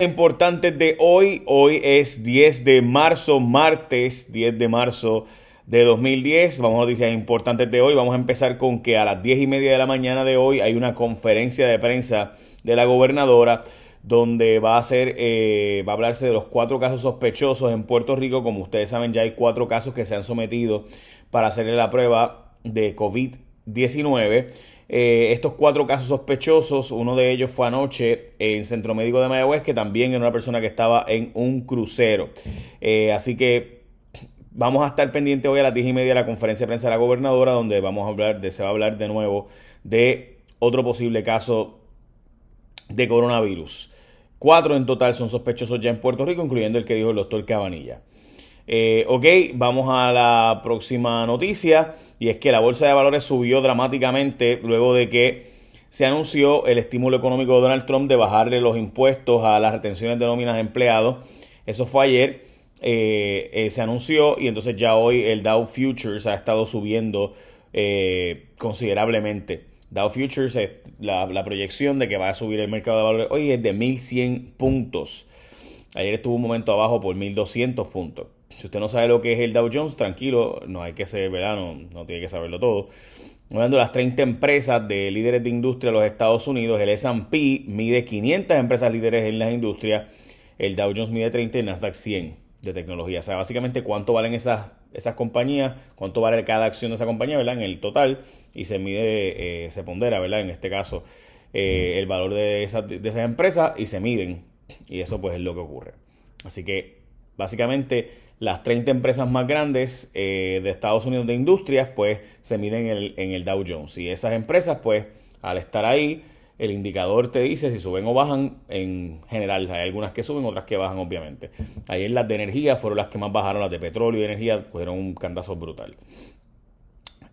Importantes de hoy, hoy es 10 de marzo, martes 10 de marzo de 2010. Vamos a noticias importantes de hoy. Vamos a empezar con que a las 10 y media de la mañana de hoy hay una conferencia de prensa de la gobernadora donde va a ser, eh, va a hablarse de los cuatro casos sospechosos en Puerto Rico. Como ustedes saben, ya hay cuatro casos que se han sometido para hacerle la prueba de COVID-19. Eh, estos cuatro casos sospechosos, uno de ellos fue anoche en Centro Médico de Mayagüez, que también era una persona que estaba en un crucero. Eh, así que vamos a estar pendientes hoy a las 10 y media de la conferencia de prensa de la gobernadora, donde vamos a hablar de, se va a hablar de nuevo de otro posible caso de coronavirus. Cuatro en total son sospechosos ya en Puerto Rico, incluyendo el que dijo el doctor Cabanilla. Eh, ok, vamos a la próxima noticia y es que la bolsa de valores subió dramáticamente luego de que se anunció el estímulo económico de Donald Trump de bajarle los impuestos a las retenciones de nóminas de empleados. Eso fue ayer, eh, eh, se anunció y entonces ya hoy el Dow Futures ha estado subiendo considerablemente. Dow Futures, la, proyección de que va a subir el mercado de valores hoy es de 1100 puntos. Ayer estuvo un momento abajo por 1200 puntos. Si usted no sabe lo que es el Dow Jones, tranquilo, no hay que ser, ¿verdad? No, tiene que saberlo todo. Hablando las 30 empresas de líderes de industria de los Estados Unidos, el S&P mide 500 empresas líderes en las industrias, el Dow Jones mide 30 y el Nasdaq 100 de tecnología. O sea, básicamente cuánto valen esas, esas compañías, cuánto vale cada acción de esa compañía, ¿verdad? En el total y se mide, eh, se pondera, ¿verdad? En este caso, eh, el valor de esas, de esas empresas y se miden. Y eso pues es lo que ocurre. Así que básicamente las 30 empresas más grandes eh, de Estados Unidos de industrias, pues se miden en el, Dow Jones. Y esas empresas, pues, al estar ahí, el indicador te dice si suben o bajan en general. Hay algunas que suben, otras que bajan, obviamente. Ayer las de energía fueron las que más bajaron, las de petróleo y energía fueron un cantazo brutal.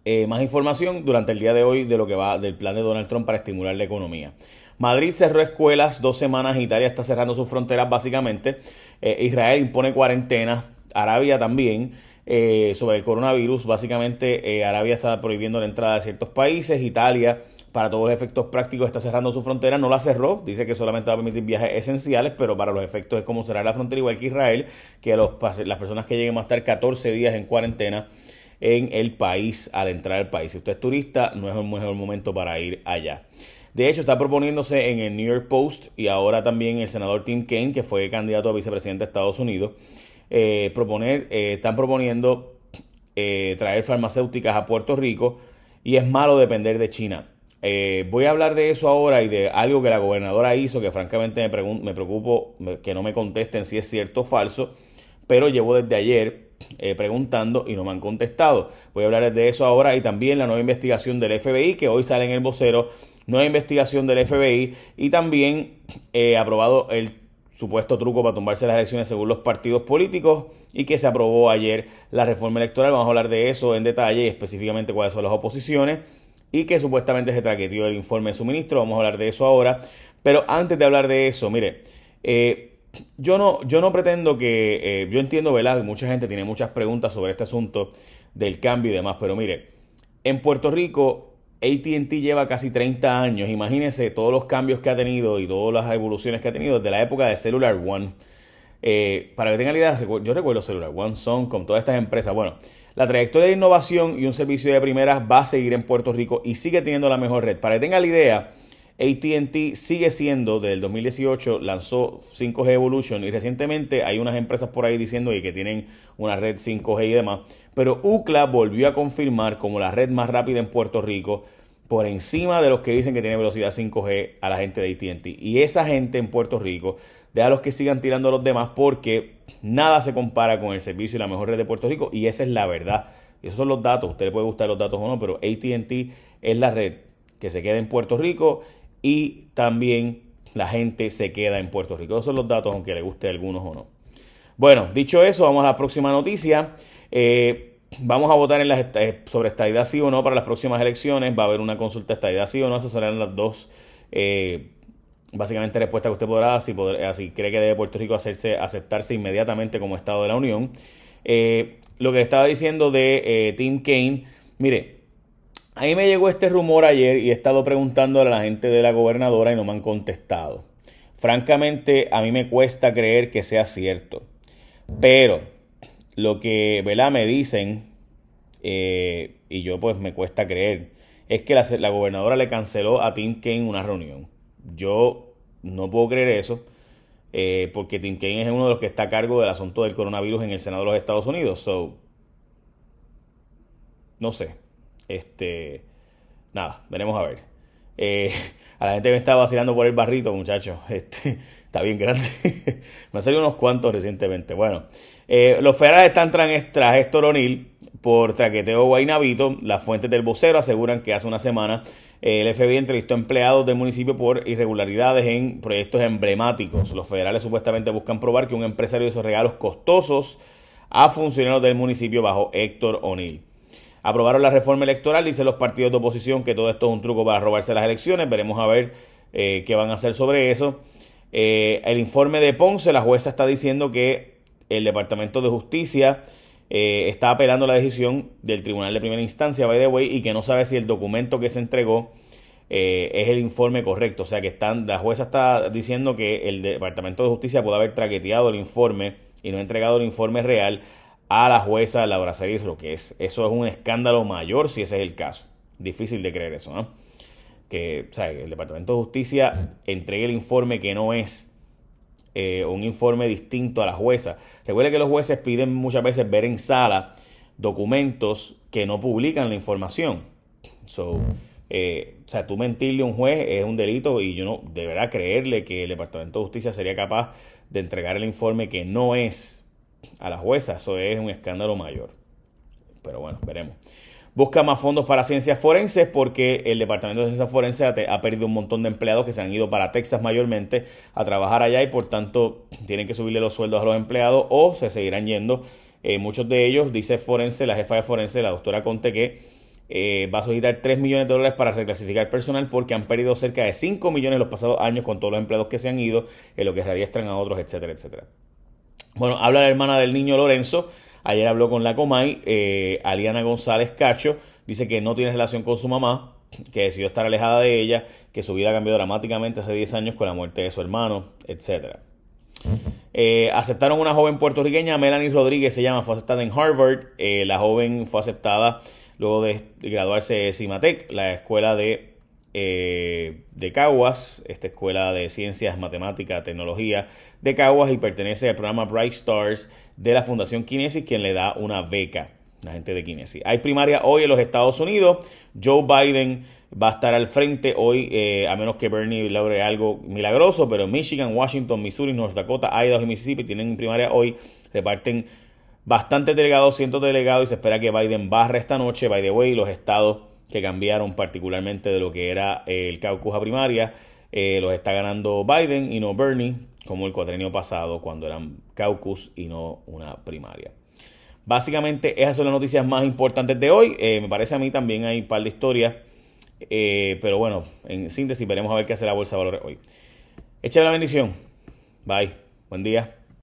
Eh, más información durante el día de hoy de lo que va del plan de Donald Trump para estimular la economía. Madrid cerró escuelas dos semanas, Italia está cerrando sus fronteras básicamente. Eh, Israel impone cuarentena Arabia también, eh, sobre el coronavirus. Básicamente, eh, Arabia está prohibiendo la entrada de ciertos países. Italia, para todos los efectos prácticos, está cerrando su frontera. No la cerró. Dice que solamente va a permitir viajes esenciales, pero para los efectos es como será la frontera, igual que Israel, que los, las personas que lleguen van a estar 14 días en cuarentena en el país al entrar al país. Si usted es turista, no es el mejor momento para ir allá. De hecho, está proponiéndose en el New York Post y ahora también el senador Tim Kaine, que fue candidato a vicepresidente de Estados Unidos, eh, proponer, eh, están proponiendo eh, traer farmacéuticas a Puerto Rico y es malo depender de China. voy a hablar de eso ahora y de algo que la gobernadora hizo que francamente me, me preocupo que no me contesten si es cierto o falso, pero llevo desde ayer preguntando y no me han contestado. Voy a hablar de eso ahora y también la nueva investigación del FBI que hoy sale en el vocero, nueva investigación del FBI y también aprobado el supuesto truco para tumbarse las elecciones según los partidos políticos y que se aprobó ayer la reforma electoral. Vamos a hablar de eso en detalle y específicamente cuáles son las oposiciones y que supuestamente se traqueteó el informe de su ministro. Vamos a hablar de eso ahora. Pero antes de hablar de eso, mire, eh, yo, no, yo no pretendo que, eh, yo entiendo, ¿verdad? Mucha gente tiene muchas preguntas sobre este asunto del cambio y demás, pero mire, en Puerto Rico ATT lleva casi 30 años. Imagínense todos los cambios que ha tenido y todas las evoluciones que ha tenido desde la época de Cellular One. Eh, para que tengan idea, yo recuerdo Cellular One, Son, con todas estas empresas. Bueno, la trayectoria de innovación y un servicio de primeras va a seguir en Puerto Rico y sigue teniendo la mejor red. Para que tengan la idea, ATT sigue siendo, desde el 2018 lanzó 5G Evolution y recientemente hay unas empresas por ahí diciendo que tienen una red 5G y demás. Pero UCLA volvió a confirmar como la red más rápida en Puerto Rico por encima de los que dicen que tiene velocidad 5G a la gente de ATT. Y esa gente en Puerto Rico, deja los que sigan tirando a los demás porque nada se compara con el servicio y la mejor red de Puerto Rico y esa es la verdad. esos son los datos, a usted puede gustar los datos o no, pero ATT es la red que se queda en Puerto Rico y también la gente se queda en Puerto Rico. Esos son los datos, aunque le guste a algunos o no. Bueno, dicho eso, vamos a la próxima noticia. Eh, vamos a votar en las, eh, sobre estadidad sí o no para las próximas elecciones. Va a haber una consulta estadidad sí o no. Esas serán las dos, eh, básicamente, respuestas que usted podrá dar. Si, si cree que debe Puerto Rico hacerse, aceptarse inmediatamente como Estado de la Unión. lo que estaba diciendo de Tim Kaine, mire, a mí me llegó este rumor ayer y he estado preguntando a la gente de la gobernadora y no me han contestado. francamente a mí me cuesta creer que sea cierto. Pero lo que ¿verdad? me dicen, eh, y yo pues me cuesta creer, es que la, gobernadora le canceló a Tim Kaine una reunión. Yo no puedo creer eso, eh, porque Tim Kaine es uno de los que está a cargo del asunto del coronavirus en el Senado de los Estados Unidos. So, no sé. Este, nada, veremos a ver. Eh, a la gente me está vacilando por el barrito, muchachos. Este, está bien grande. me han salido unos cuantos recientemente. Bueno, eh, los federales están tras, tras Héctor O'Neill por traqueteo guaynabito. Las fuentes del vocero aseguran que hace una semana eh, el FBI entrevistó empleados del municipio por irregularidades en proyectos emblemáticos. Los federales supuestamente buscan probar que un empresario hizo regalos costosos a funcionarios del municipio bajo Héctor O'Neill. Aprobaron la reforma electoral, dicen los partidos de oposición que todo esto es un truco para robarse las elecciones. Veremos a ver eh, qué van a hacer sobre eso. Eh, el informe de Ponce, la jueza está diciendo que el Departamento de Justicia eh, está apelando la decisión del Tribunal de Primera Instancia, by the way, y que no sabe si el documento que se entregó es el informe correcto. O sea que están, la jueza está diciendo que el Departamento de Justicia puede haber traqueteado el informe y no ha entregado el informe real a la jueza Laura Cerirro, que es, eso es un escándalo mayor si ese es el caso. Difícil de creer eso, ¿no? Que el Departamento de Justicia entregue el informe que no es eh, un informe distinto a la jueza. Recuerde que los jueces piden muchas veces ver en sala documentos que no publican la información. So, eh, o sea, tú mentirle a un juez es un delito y yo no deberá creerle que el Departamento de Justicia sería capaz de entregar el informe que no es a la jueza. Eso es un escándalo mayor. Pero bueno, veremos. Busca más fondos para ciencias forenses porque el Departamento de Ciencias Forenses ha, perdido un montón de empleados que se han ido para Texas mayormente a trabajar allá y por tanto tienen que subirle los sueldos a los empleados o se seguirán yendo. Eh, muchos de ellos, dice Forense, la jefa de Forense, la doctora Conte, que eh, va a solicitar 3 millones de dólares para reclasificar personal porque han perdido cerca de 5 millones los pasados años con todos los empleados que se han ido, en lo que radiestran a otros, etcétera, etcétera. Bueno, habla la hermana del niño Lorenzo. Ayer habló con la Comay, eh, Aliana González Cacho. Dice que no tiene relación con su mamá, que decidió estar alejada de ella, que su vida cambió dramáticamente hace 10 años con la muerte de su hermano, etc. Eh, aceptaron una joven puertorriqueña, Melanie Rodríguez se llama, fue aceptada en Harvard. Eh, la joven fue aceptada luego de graduarse de CIMATEC, la escuela de eh, de Caguas, esta escuela de ciencias, matemática, tecnología de Caguas y pertenece al programa Bright Stars de la Fundación Kinesis, quien le da una beca la gente de Kinesis. Hay primaria hoy en los Estados Unidos. Joe Biden va a estar al frente hoy, eh, a menos que Bernie logre algo milagroso, pero Michigan, Washington, Missouri, North Dakota, Idaho y Mississippi tienen primaria hoy. Reparten bastantes delegados, cientos de delegados y se espera que Biden barre esta noche. By the way, los estados que cambiaron particularmente de lo que era el caucus a primaria. Eh, los está ganando Biden y no Bernie, como el cuatrenio pasado, cuando eran caucus y no una primaria. Básicamente, esas son las noticias más importantes de hoy. Eh, me parece a mí también hay un par de historias. Eh, pero bueno, en síntesis, veremos a ver qué hace la bolsa de valores hoy. Echa la bendición. Bye. Buen día.